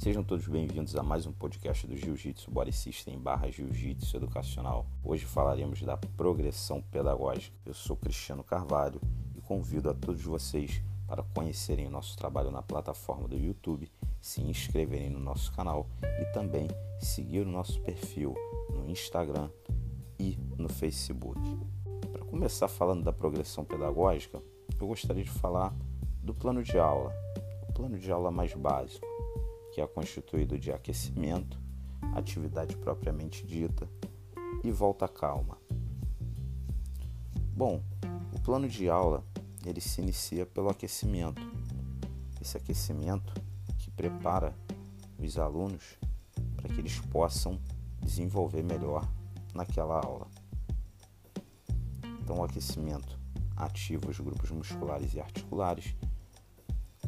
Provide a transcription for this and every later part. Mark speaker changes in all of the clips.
Speaker 1: Sejam todos bem-vindos a mais um podcast do Jiu-Jitsu Body System barra Jiu-Jitsu Educacional. Hoje falaremos da progressão pedagógica. Eu sou Cristiano Carvalho e convido a todos vocês para conhecerem o nosso trabalho na plataforma do YouTube, se inscreverem no nosso canal e também seguir o nosso perfil no Instagram e no Facebook. Para começar falando da progressão pedagógica, eu gostaria de falar do plano de aula, o plano de aula mais básico, que é constituído de aquecimento, atividade propriamente dita e volta calma. Bom, o plano de aula ele se inicia pelo aquecimento. Esse aquecimento que prepara os alunos para que eles possam desenvolver melhor naquela aula. Então, o aquecimento ativa os grupos musculares e articulares,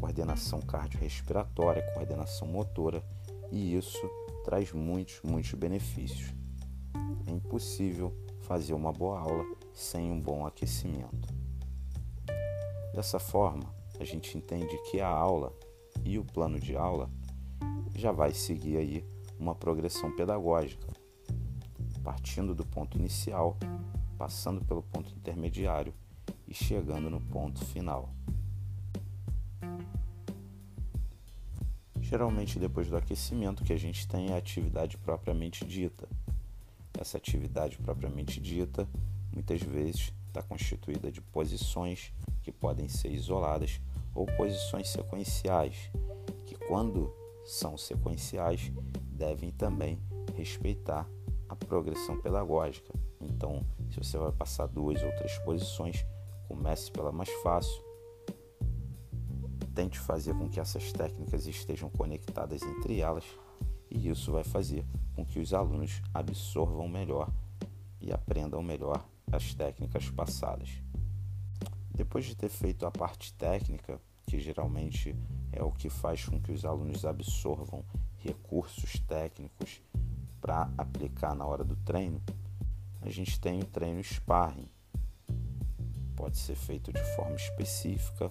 Speaker 1: coordenação cardiorrespiratória, coordenação motora, e isso traz muitos, muitos benefícios. É impossível fazer uma boa aula sem um bom aquecimento. Dessa forma, a gente entende que a aula e o plano de aula já vai seguir aí uma progressão pedagógica, partindo do ponto inicial, passando pelo ponto intermediário e chegando no ponto final. Geralmente, depois do aquecimento, que a gente tem a atividade propriamente dita. Essa atividade propriamente dita, muitas vezes, está constituída de posições que podem ser isoladas ou posições sequenciais, que, quando são sequenciais, devem também respeitar a progressão pedagógica. Então, se você vai passar duas ou três posições, comece pela mais fácil. Tente fazer com que essas técnicas estejam conectadas entre elas, e isso vai fazer com que os alunos absorvam melhor e aprendam melhor as técnicas passadas. Depois de ter feito a parte técnica, que geralmente é o que faz com que os alunos absorvam recursos técnicos para aplicar na hora do treino, a gente tem o treino sparring, pode ser feito de forma específica,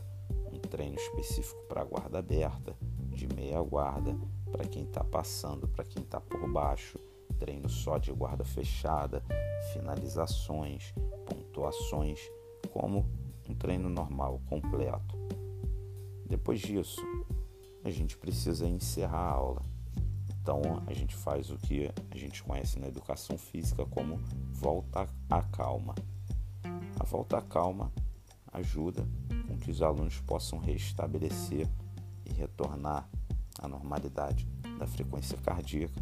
Speaker 1: treino específico para guarda aberta, de meia guarda, para quem está passando, para quem está por baixo, treino só de guarda fechada, finalizações, pontuações, como um treino normal, completo. Depois disso, a gente precisa encerrar a aula. Então, a gente faz o que a gente conhece na educação física como volta à calma. A volta à calma ajuda com que os alunos possam restabelecer e retornar à normalidade da frequência cardíaca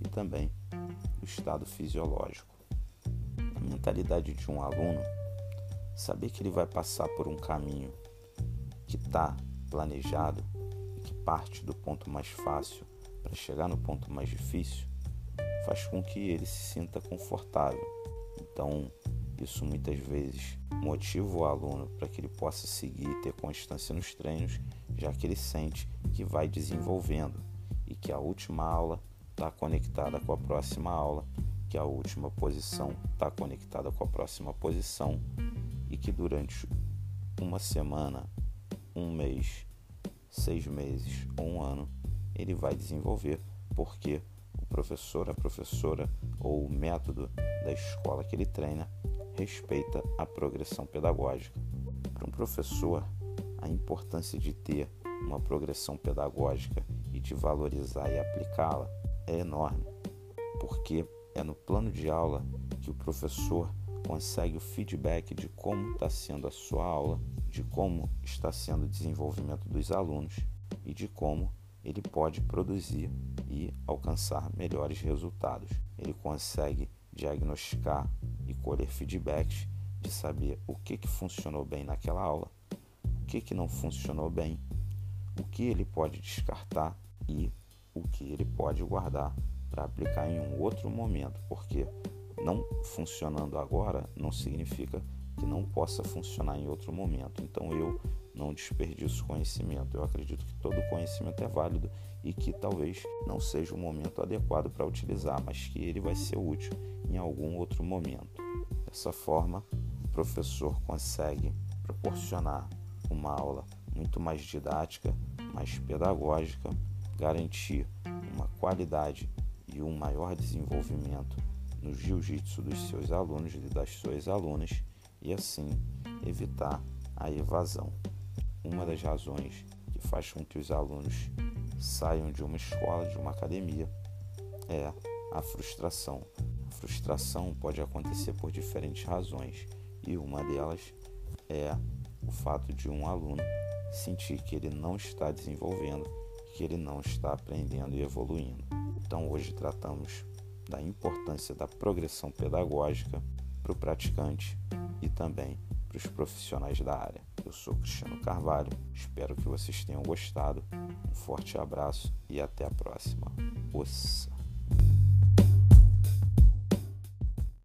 Speaker 1: e também do estado fisiológico. A mentalidade de um aluno, saber que ele vai passar por um caminho que está planejado e que parte do ponto mais fácil para chegar no ponto mais difícil, faz com que ele se sinta confortável. Então, isso muitas vezes motiva o aluno para que ele possa seguir e ter constância nos treinos, já que ele sente que vai desenvolvendo e que a última aula está conectada com a próxima aula, que a última posição está conectada com a próxima posição e que durante uma semana, um mês, seis meses ou um ano ele vai desenvolver, porque o professor, a professora ou o método da escola que ele treina respeita a progressão pedagógica. Para um professor, a importância de ter uma progressão pedagógica e de valorizar e aplicá-la é enorme, porque é no plano de aula que o professor consegue o feedback de como está sendo a sua aula, de como está sendo o desenvolvimento dos alunos e de como ele pode produzir e alcançar melhores resultados. Ele consegue diagnosticar e colher feedbacks de saber o que, que funcionou bem naquela aula, o que, que não funcionou bem, o que ele pode descartar e o que ele pode guardar para aplicar em um outro momento, porque não funcionando agora não significa que não possa funcionar em outro momento. Então eu não desperdiço conhecimento. Eu acredito que todo conhecimento é válido e que talvez não seja o momento adequado para utilizar, mas que ele vai ser útil em algum outro momento. Dessa forma, o professor consegue proporcionar uma aula muito mais didática, mais pedagógica, garantir uma qualidade e um maior desenvolvimento no jiu-jitsu dos seus alunos e das suas alunas e assim evitar a evasão. Uma das razões que faz com que os alunos saiam de uma escola, de uma academia, é a frustração. A frustração pode acontecer por diferentes razões e uma delas é o fato de um aluno sentir que ele não está desenvolvendo, que ele não está aprendendo e evoluindo. Então hoje tratamos da importância da progressão pedagógica para o praticante e também para os profissionais da área. Eu sou Cristiano Carvalho, espero que vocês tenham gostado. Um forte abraço e até a próxima. Os